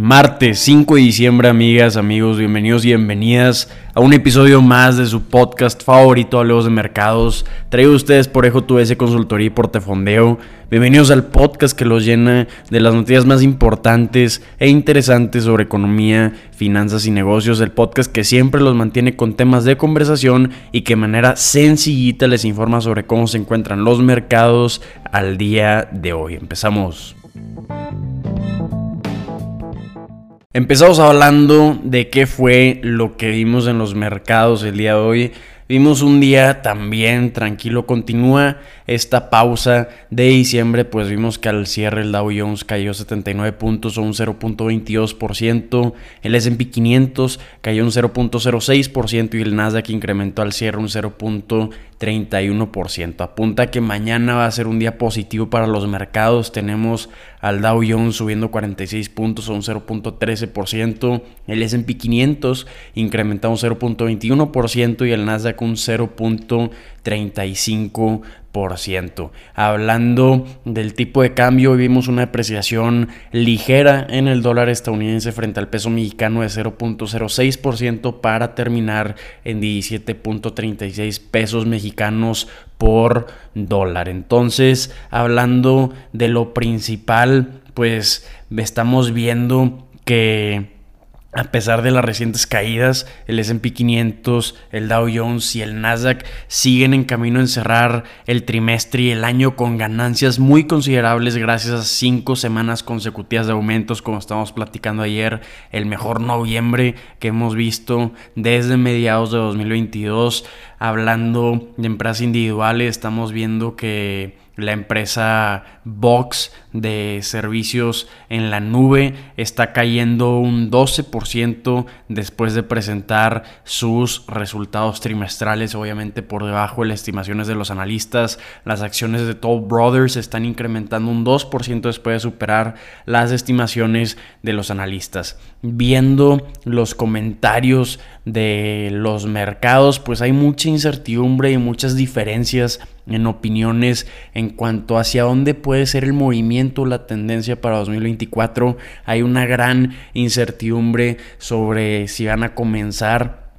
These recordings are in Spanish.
Martes 5 de diciembre, amigas, amigos, bienvenidos y bienvenidas a un episodio más de su podcast favorito, Hablemos de Mercados, traído a ustedes por Ejo ese Consultoría y Portefondeo. Bienvenidos al podcast que los llena de las noticias más importantes e interesantes sobre economía, finanzas y negocios. El podcast que siempre los mantiene con temas de conversación y que de manera sencillita les informa sobre cómo se encuentran los mercados al día de hoy. Empezamos. Empezamos hablando de qué fue lo que vimos en los mercados el día de hoy. Vimos un día también tranquilo, continúa esta pausa de diciembre, pues vimos que al cierre el Dow Jones cayó 79 puntos o un 0.22%, el S&P 500 cayó un 0.06% y el Nasdaq incrementó al cierre un 0.31%. Apunta que mañana va a ser un día positivo para los mercados, tenemos al Dow Jones subiendo 46 puntos o un 0.13%, el S&P 500 incrementó un 0.21% y el Nasdaq un 0.35%. Hablando del tipo de cambio, vimos una depreciación ligera en el dólar estadounidense frente al peso mexicano de 0.06% para terminar en 17.36 pesos mexicanos por dólar. Entonces, hablando de lo principal, pues estamos viendo que a pesar de las recientes caídas, el SP 500, el Dow Jones y el Nasdaq siguen en camino a cerrar el trimestre y el año con ganancias muy considerables gracias a cinco semanas consecutivas de aumentos, como estamos platicando ayer, el mejor noviembre que hemos visto desde mediados de 2022. Hablando de empresas individuales, estamos viendo que la empresa Box de servicios en la nube está cayendo un 12% después de presentar sus resultados trimestrales, obviamente por debajo de las estimaciones de los analistas. Las acciones de Toll Brothers están incrementando un 2% después de superar las estimaciones de los analistas. Viendo los comentarios de los mercados, pues hay mucha incertidumbre y muchas diferencias en opiniones en cuanto hacia dónde puede ser el movimiento, la tendencia para 2024. Hay una gran incertidumbre sobre si van a comenzar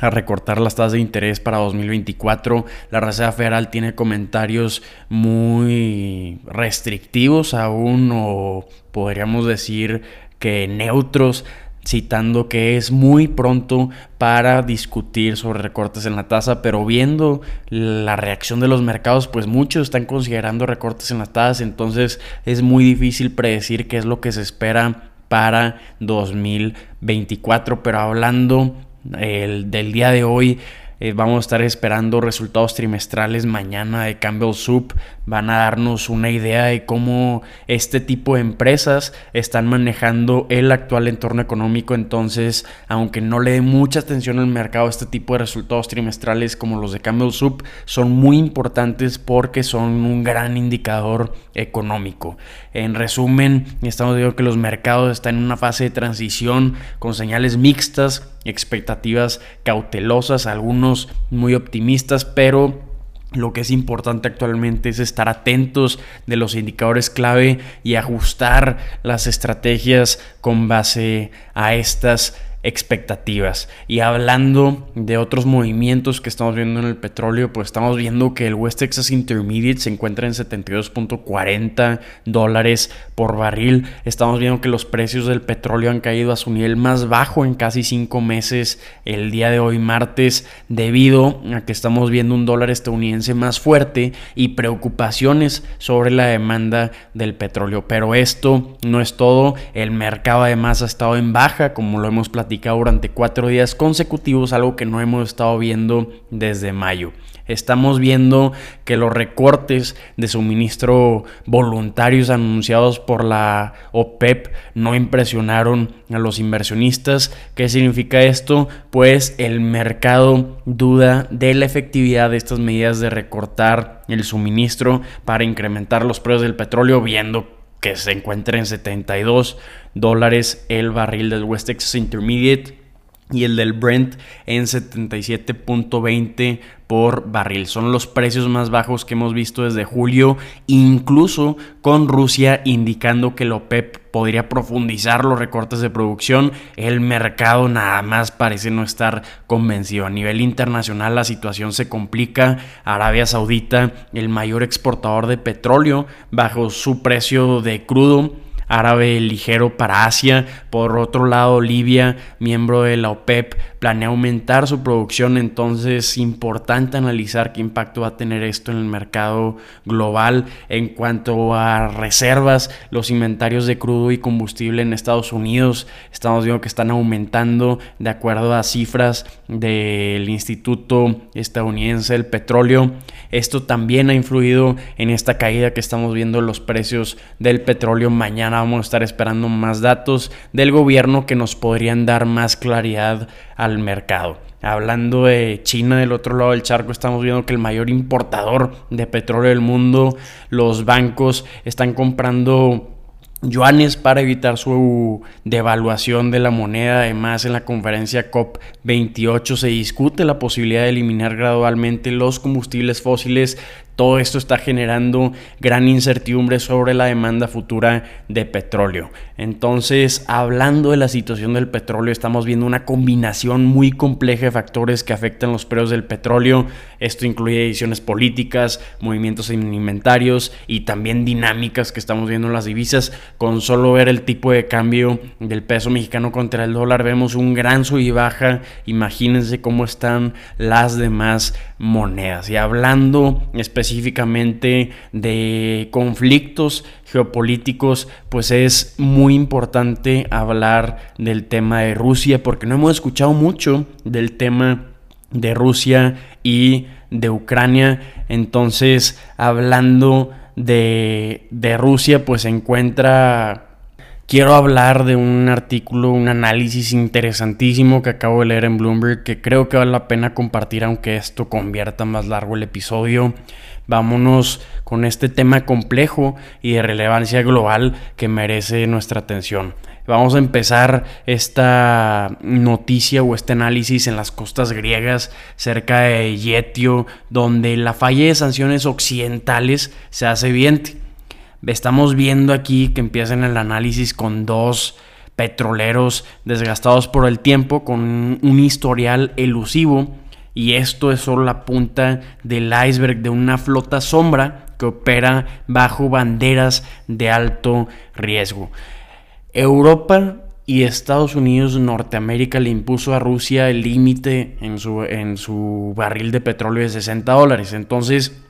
a recortar las tasas de interés para 2024. La Reserva Federal tiene comentarios muy restrictivos aún o podríamos decir que neutros citando que es muy pronto para discutir sobre recortes en la tasa, pero viendo la reacción de los mercados, pues muchos están considerando recortes en las tasas, entonces es muy difícil predecir qué es lo que se espera para 2024, pero hablando del día de hoy, eh, vamos a estar esperando resultados trimestrales mañana de Campbell Soup. Van a darnos una idea de cómo este tipo de empresas están manejando el actual entorno económico. Entonces, aunque no le dé mucha atención al mercado, este tipo de resultados trimestrales como los de Campbell Soup son muy importantes porque son un gran indicador económico. En resumen, estamos viendo que los mercados están en una fase de transición con señales mixtas expectativas cautelosas, algunos muy optimistas, pero lo que es importante actualmente es estar atentos de los indicadores clave y ajustar las estrategias con base a estas expectativas. Y hablando de otros movimientos que estamos viendo en el petróleo, pues estamos viendo que el West Texas Intermediate se encuentra en 72.40 dólares por barril. Estamos viendo que los precios del petróleo han caído a su nivel más bajo en casi cinco meses el día de hoy martes debido a que estamos viendo un dólar estadounidense más fuerte y preocupaciones sobre la demanda del petróleo. Pero esto no es todo. El mercado además ha estado en baja como lo hemos platicado durante cuatro días consecutivos, algo que no hemos estado viendo desde mayo. Estamos viendo que los recortes de suministro voluntarios anunciados por la OPEP no impresionaron a los inversionistas. ¿Qué significa esto? Pues el mercado duda de la efectividad de estas medidas de recortar el suministro para incrementar los precios del petróleo, viendo que se encuentra en 72 dólares el barril del West Texas Intermediate. Y el del Brent en 77.20 por barril. Son los precios más bajos que hemos visto desde julio, incluso con Rusia indicando que la OPEP podría profundizar los recortes de producción. El mercado nada más parece no estar convencido. A nivel internacional la situación se complica. Arabia Saudita, el mayor exportador de petróleo, bajo su precio de crudo árabe ligero para Asia. Por otro lado, Libia, miembro de la OPEP, planea aumentar su producción. Entonces, es importante analizar qué impacto va a tener esto en el mercado global. En cuanto a reservas, los inventarios de crudo y combustible en Estados Unidos, estamos viendo que están aumentando de acuerdo a cifras del Instituto Estadounidense del Petróleo. Esto también ha influido en esta caída que estamos viendo en los precios del petróleo. Mañana vamos a estar esperando más datos del gobierno que nos podrían dar más claridad al mercado. Hablando de China del otro lado del charco, estamos viendo que el mayor importador de petróleo del mundo, los bancos están comprando yuanes para evitar su devaluación de la moneda. Además, en la conferencia COP28 se discute la posibilidad de eliminar gradualmente los combustibles fósiles todo esto está generando gran incertidumbre sobre la demanda futura de petróleo. Entonces, hablando de la situación del petróleo, estamos viendo una combinación muy compleja de factores que afectan los precios del petróleo. Esto incluye decisiones políticas, movimientos alimentarios y también dinámicas que estamos viendo en las divisas. Con solo ver el tipo de cambio del peso mexicano contra el dólar, vemos un gran sub y baja. Imagínense cómo están las demás monedas. Y hablando específicamente de conflictos geopolíticos, pues es muy importante hablar del tema de Rusia, porque no hemos escuchado mucho del tema de Rusia y de Ucrania. Entonces, hablando de, de Rusia, pues se encuentra quiero hablar de un artículo, un análisis interesantísimo que acabo de leer en Bloomberg que creo que vale la pena compartir aunque esto convierta más largo el episodio. Vámonos con este tema complejo y de relevancia global que merece nuestra atención. Vamos a empezar esta noticia o este análisis en las costas griegas cerca de Yetio, donde la falla de sanciones occidentales se hace evidente. Estamos viendo aquí que empiezan el análisis con dos petroleros desgastados por el tiempo, con un historial elusivo. Y esto es solo la punta del iceberg de una flota sombra que opera bajo banderas de alto riesgo. Europa y Estados Unidos, Norteamérica, le impuso a Rusia el límite en su, en su barril de petróleo de 60 dólares. Entonces,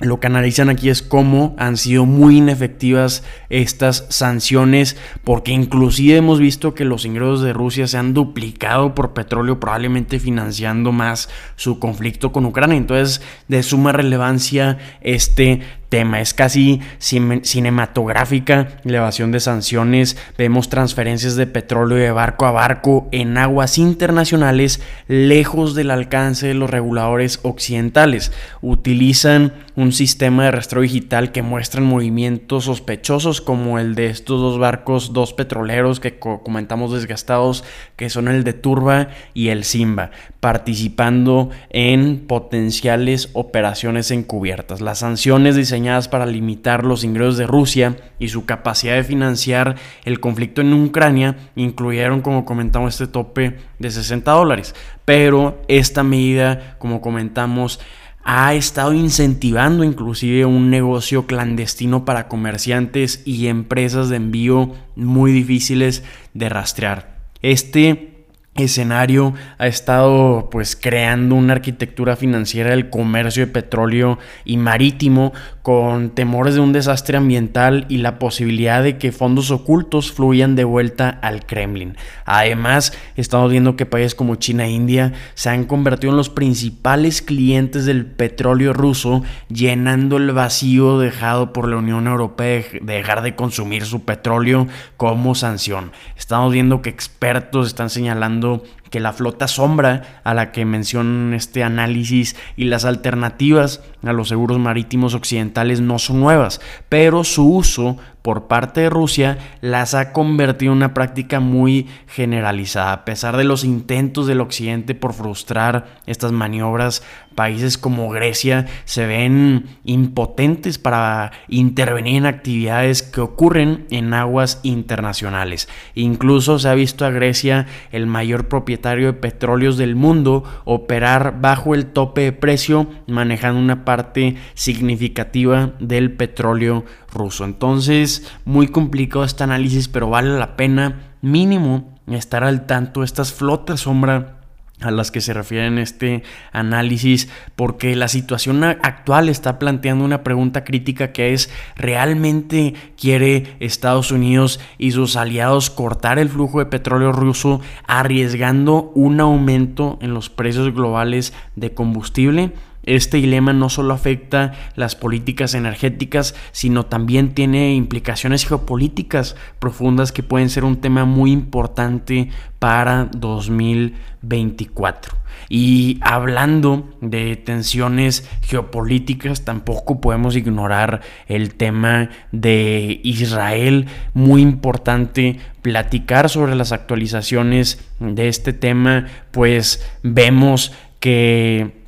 lo que analizan aquí es cómo han sido muy inefectivas estas sanciones, porque inclusive hemos visto que los ingresos de Rusia se han duplicado por petróleo, probablemente financiando más su conflicto con Ucrania. Entonces, de suma relevancia este tema. Es casi cinematográfica elevación de sanciones. Vemos transferencias de petróleo de barco a barco en aguas internacionales lejos del alcance de los reguladores occidentales. Utilizan un sistema de rastreo digital que muestran movimientos sospechosos como el de estos dos barcos, dos petroleros que comentamos desgastados, que son el de Turba y el Simba, participando en potenciales operaciones encubiertas. Las sanciones diseñadas para limitar los ingresos de Rusia y su capacidad de financiar el conflicto en Ucrania incluyeron, como comentamos, este tope de 60 dólares. Pero esta medida, como comentamos, ha estado incentivando inclusive un negocio clandestino para comerciantes y empresas de envío muy difíciles de rastrear. Este escenario ha estado pues creando una arquitectura financiera del comercio de petróleo y marítimo con temores de un desastre ambiental y la posibilidad de que fondos ocultos fluyan de vuelta al Kremlin. Además, estamos viendo que países como China e India se han convertido en los principales clientes del petróleo ruso, llenando el vacío dejado por la Unión Europea de dejar de consumir su petróleo como sanción. Estamos viendo que expertos están señalando fazendo que la flota sombra a la que mencionan este análisis y las alternativas a los seguros marítimos occidentales no son nuevas, pero su uso por parte de Rusia las ha convertido en una práctica muy generalizada. A pesar de los intentos del occidente por frustrar estas maniobras, países como Grecia se ven impotentes para intervenir en actividades que ocurren en aguas internacionales. Incluso se ha visto a Grecia, el mayor propietario de petróleos del mundo, operar bajo el tope de precio, manejando una parte significativa del petróleo ruso. Entonces, muy complicado este análisis, pero vale la pena mínimo estar al tanto de estas flotas sombra a las que se refiere este análisis, porque la situación actual está planteando una pregunta crítica que es, ¿realmente quiere Estados Unidos y sus aliados cortar el flujo de petróleo ruso arriesgando un aumento en los precios globales de combustible? Este dilema no solo afecta las políticas energéticas, sino también tiene implicaciones geopolíticas profundas que pueden ser un tema muy importante para 2024. Y hablando de tensiones geopolíticas, tampoco podemos ignorar el tema de Israel. Muy importante platicar sobre las actualizaciones de este tema, pues vemos que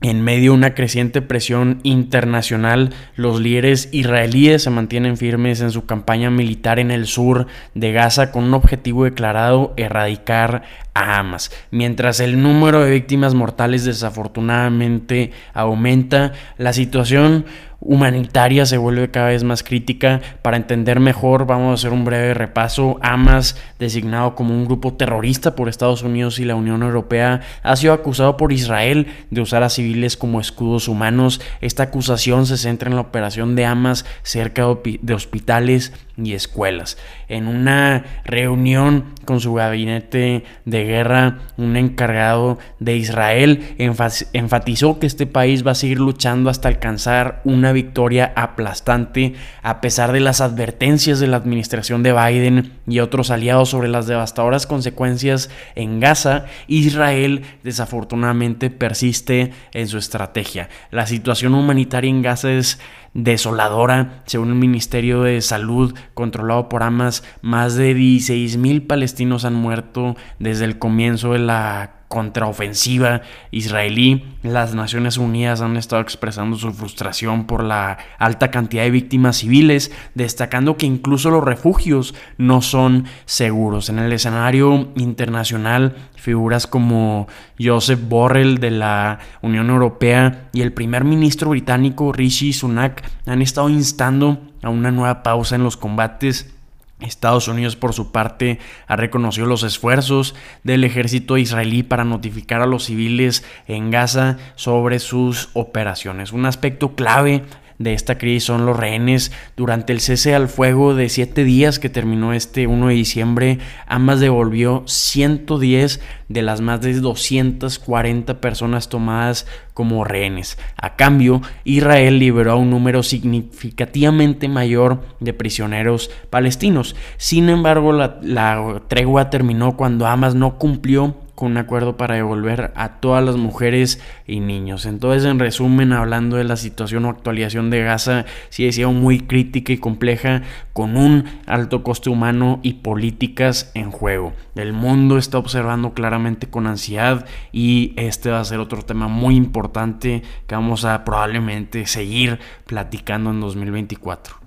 en medio de una creciente presión internacional, los líderes israelíes se mantienen firmes en su campaña militar en el sur de Gaza con un objetivo declarado, erradicar a Hamas. Mientras el número de víctimas mortales desafortunadamente aumenta, la situación humanitaria se vuelve cada vez más crítica. Para entender mejor, vamos a hacer un breve repaso. Hamas, designado como un grupo terrorista por Estados Unidos y la Unión Europea, ha sido acusado por Israel de usar a civiles como escudos humanos. Esta acusación se centra en la operación de Hamas cerca de hospitales y escuelas. En una reunión con su gabinete de guerra, un encargado de Israel enfatizó que este país va a seguir luchando hasta alcanzar una victoria aplastante a pesar de las advertencias de la administración de Biden y otros aliados sobre las devastadoras consecuencias en Gaza. Israel desafortunadamente persiste en su estrategia. La situación humanitaria en Gaza es desoladora. Según el Ministerio de Salud controlado por Hamas, más de 16 mil palestinos han muerto desde el comienzo de la contraofensiva israelí. Las Naciones Unidas han estado expresando su frustración por la alta cantidad de víctimas civiles, destacando que incluso los refugios no son seguros. En el escenario internacional, figuras como Joseph Borrell de la Unión Europea y el primer ministro británico Rishi Sunak han estado instando a una nueva pausa en los combates Estados Unidos, por su parte, ha reconocido los esfuerzos del ejército israelí para notificar a los civiles en Gaza sobre sus operaciones. Un aspecto clave de esta crisis son los rehenes. Durante el cese al fuego de siete días que terminó este 1 de diciembre, ambas devolvió 110 de las más de 240 personas tomadas como rehenes. A cambio, Israel liberó a un número significativamente mayor de prisioneros palestinos. Sin embargo, la, la tregua terminó cuando Hamas no cumplió con un acuerdo para devolver a todas las mujeres y niños. Entonces, en resumen, hablando de la situación o actualización de Gaza, sí decía muy crítica y compleja, con un alto coste humano y políticas en juego. El mundo está observando claramente con ansiedad y este va a ser otro tema muy importante que vamos a probablemente seguir platicando en 2024.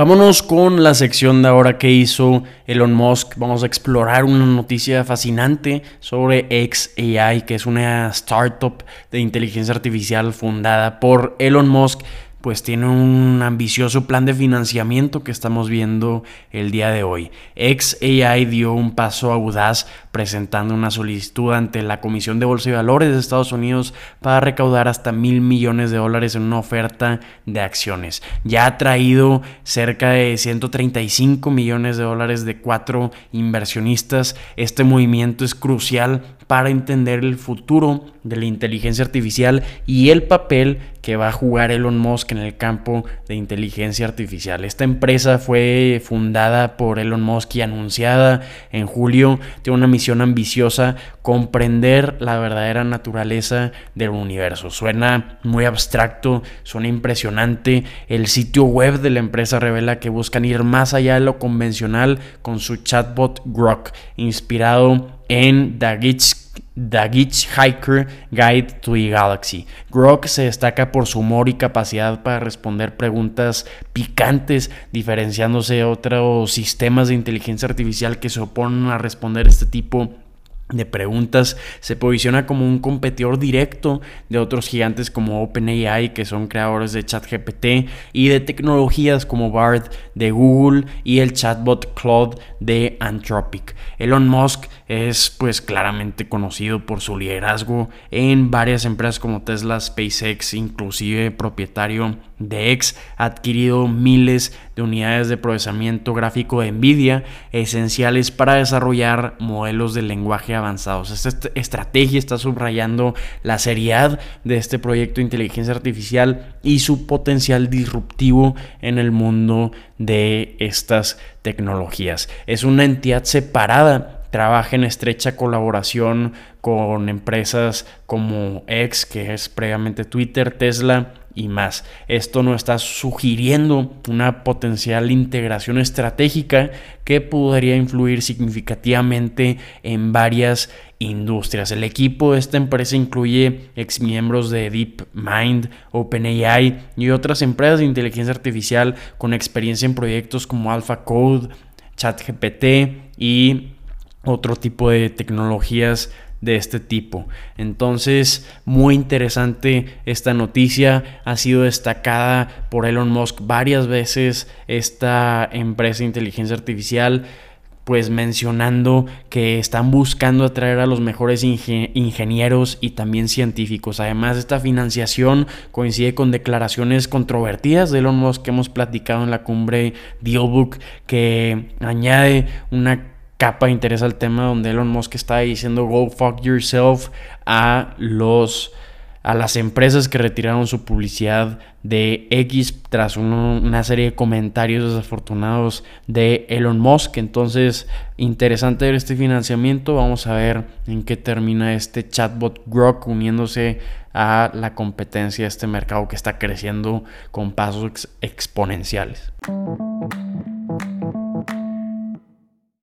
Vámonos con la sección de ahora que hizo Elon Musk. Vamos a explorar una noticia fascinante sobre XAI, que es una startup de inteligencia artificial fundada por Elon Musk pues tiene un ambicioso plan de financiamiento que estamos viendo el día de hoy. XAI dio un paso audaz presentando una solicitud ante la Comisión de Bolsa y Valores de Estados Unidos para recaudar hasta mil millones de dólares en una oferta de acciones. Ya ha traído cerca de 135 millones de dólares de cuatro inversionistas. Este movimiento es crucial para entender el futuro de la inteligencia artificial y el papel que va a jugar Elon Musk en el campo de inteligencia artificial. Esta empresa fue fundada por Elon Musk y anunciada en julio. Tiene una misión ambiciosa, comprender la verdadera naturaleza del universo. Suena muy abstracto, suena impresionante. El sitio web de la empresa revela que buscan ir más allá de lo convencional con su chatbot Grok, inspirado en The Hiker Guide to the Galaxy. Grok se destaca por su humor y capacidad para responder preguntas picantes, diferenciándose de otros sistemas de inteligencia artificial que se oponen a responder este tipo de preguntas, se posiciona como un competidor directo de otros gigantes como OpenAI, que son creadores de ChatGPT, y de tecnologías como Bard de Google y el chatbot Claude de Anthropic. Elon Musk es pues claramente conocido por su liderazgo en varias empresas como Tesla, SpaceX, inclusive propietario de X, ha adquirido miles de unidades de procesamiento gráfico de Nvidia esenciales para desarrollar modelos de lenguaje avanzados. Esta estrategia está subrayando la seriedad de este proyecto de inteligencia artificial y su potencial disruptivo en el mundo de estas tecnologías. Es una entidad separada trabaja en estrecha colaboración con empresas como X, que es previamente Twitter, Tesla y más. Esto nos está sugiriendo una potencial integración estratégica que podría influir significativamente en varias industrias. El equipo de esta empresa incluye exmiembros de DeepMind, OpenAI y otras empresas de inteligencia artificial con experiencia en proyectos como AlphaCode, ChatGPT y otro tipo de tecnologías de este tipo. Entonces, muy interesante esta noticia. Ha sido destacada por Elon Musk varias veces esta empresa de inteligencia artificial pues mencionando que están buscando atraer a los mejores ingenieros y también científicos. Además, esta financiación coincide con declaraciones controvertidas de Elon Musk que hemos platicado en la cumbre Dealbook, que añade una capa interesa el tema donde Elon Musk está diciendo go fuck yourself a los a las empresas que retiraron su publicidad de X tras una serie de comentarios desafortunados de Elon Musk. Entonces, interesante ver este financiamiento. Vamos a ver en qué termina este chatbot Grok uniéndose a la competencia de este mercado que está creciendo con pasos exponenciales.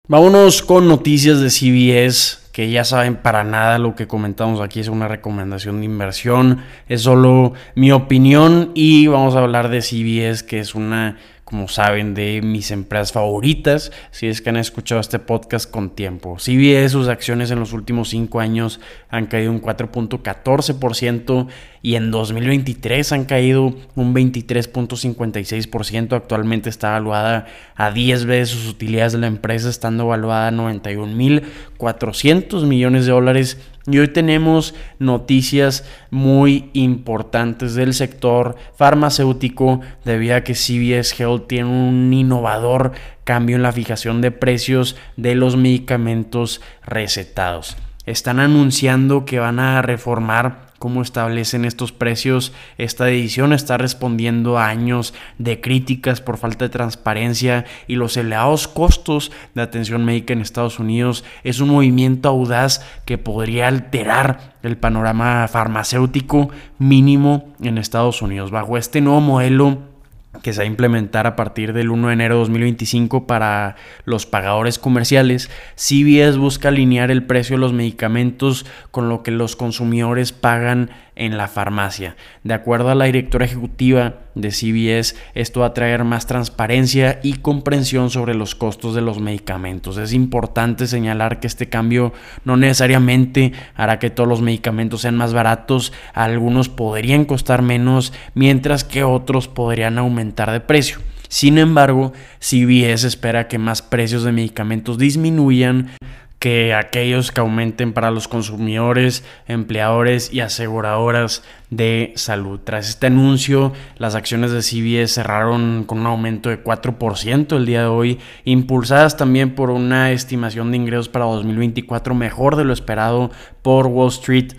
Vámonos con noticias de CBS, que ya saben para nada lo que comentamos aquí es una recomendación de inversión, es solo mi opinión y vamos a hablar de CBS, que es una como saben, de mis empresas favoritas, si es que han escuchado este podcast con tiempo. CBS, sus acciones en los últimos cinco años han caído un 4.14% y en 2023 han caído un 23.56%. Actualmente está evaluada a 10 veces sus utilidades de la empresa, estando evaluada a 91.400 millones de dólares y hoy tenemos noticias muy importantes del sector farmacéutico debido a que CVS Health tiene un innovador cambio en la fijación de precios de los medicamentos recetados. Están anunciando que van a reformar cómo establecen estos precios. Esta edición está respondiendo a años de críticas por falta de transparencia y los elevados costos de atención médica en Estados Unidos. Es un movimiento audaz que podría alterar el panorama farmacéutico mínimo en Estados Unidos. Bajo este nuevo modelo que se va a implementar a partir del 1 de enero de 2025 para los pagadores comerciales, CBS busca alinear el precio de los medicamentos con lo que los consumidores pagan en la farmacia. De acuerdo a la directora ejecutiva de CBS, esto va a traer más transparencia y comprensión sobre los costos de los medicamentos. Es importante señalar que este cambio no necesariamente hará que todos los medicamentos sean más baratos, algunos podrían costar menos, mientras que otros podrían aumentar de precio. Sin embargo, CBS espera que más precios de medicamentos disminuyan que aquellos que aumenten para los consumidores, empleadores y aseguradoras de salud. Tras este anuncio, las acciones de CBS cerraron con un aumento de 4% el día de hoy, impulsadas también por una estimación de ingresos para 2024 mejor de lo esperado por Wall Street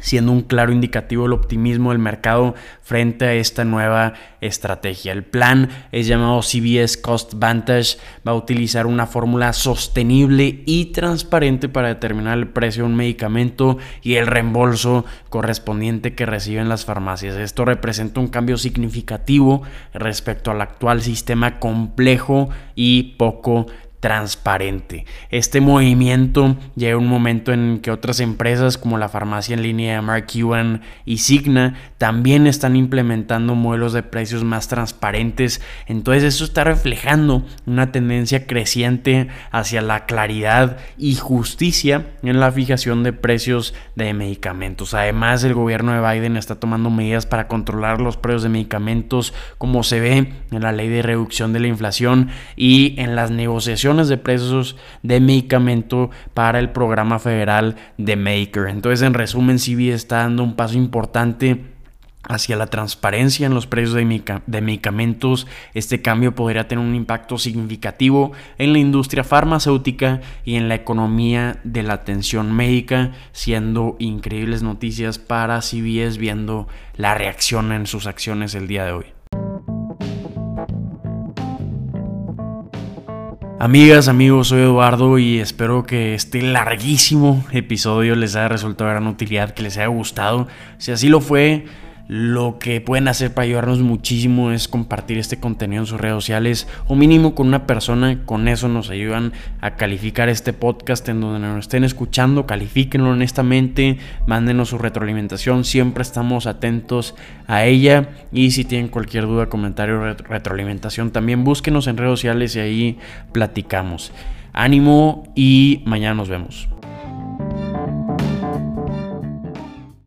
siendo un claro indicativo del optimismo del mercado frente a esta nueva estrategia. El plan es llamado CBS Cost Vantage, va a utilizar una fórmula sostenible y transparente para determinar el precio de un medicamento y el reembolso correspondiente que reciben las farmacias. Esto representa un cambio significativo respecto al actual sistema complejo y poco transparente. Este movimiento llega un momento en que otras empresas como la farmacia en línea de Mark Ewan y Signa también están implementando modelos de precios más transparentes. Entonces eso está reflejando una tendencia creciente hacia la claridad y justicia en la fijación de precios de medicamentos. Además, el gobierno de Biden está tomando medidas para controlar los precios de medicamentos como se ve en la ley de reducción de la inflación y en las negociaciones de precios de medicamento para el programa federal de Maker. Entonces, en resumen, CB está dando un paso importante hacia la transparencia en los precios de, medicamentos. Este cambio podría tener un impacto significativo en la industria farmacéutica y en la economía de la atención médica, siendo increíbles noticias para CBS viendo la reacción en sus acciones el día de hoy. Amigas, amigos, soy Eduardo y espero que este larguísimo episodio les haya resultado de gran utilidad, que les haya gustado. Si así lo fue, lo que pueden hacer para ayudarnos muchísimo es compartir este contenido en sus redes sociales o mínimo con una persona. Con eso nos ayudan a calificar este podcast en donde nos estén escuchando. Califíquenlo honestamente, mándenos su retroalimentación. Siempre estamos atentos a ella. Y si tienen cualquier duda, comentario, retroalimentación, también búsquenos en redes sociales y ahí platicamos. Ánimo y mañana nos vemos.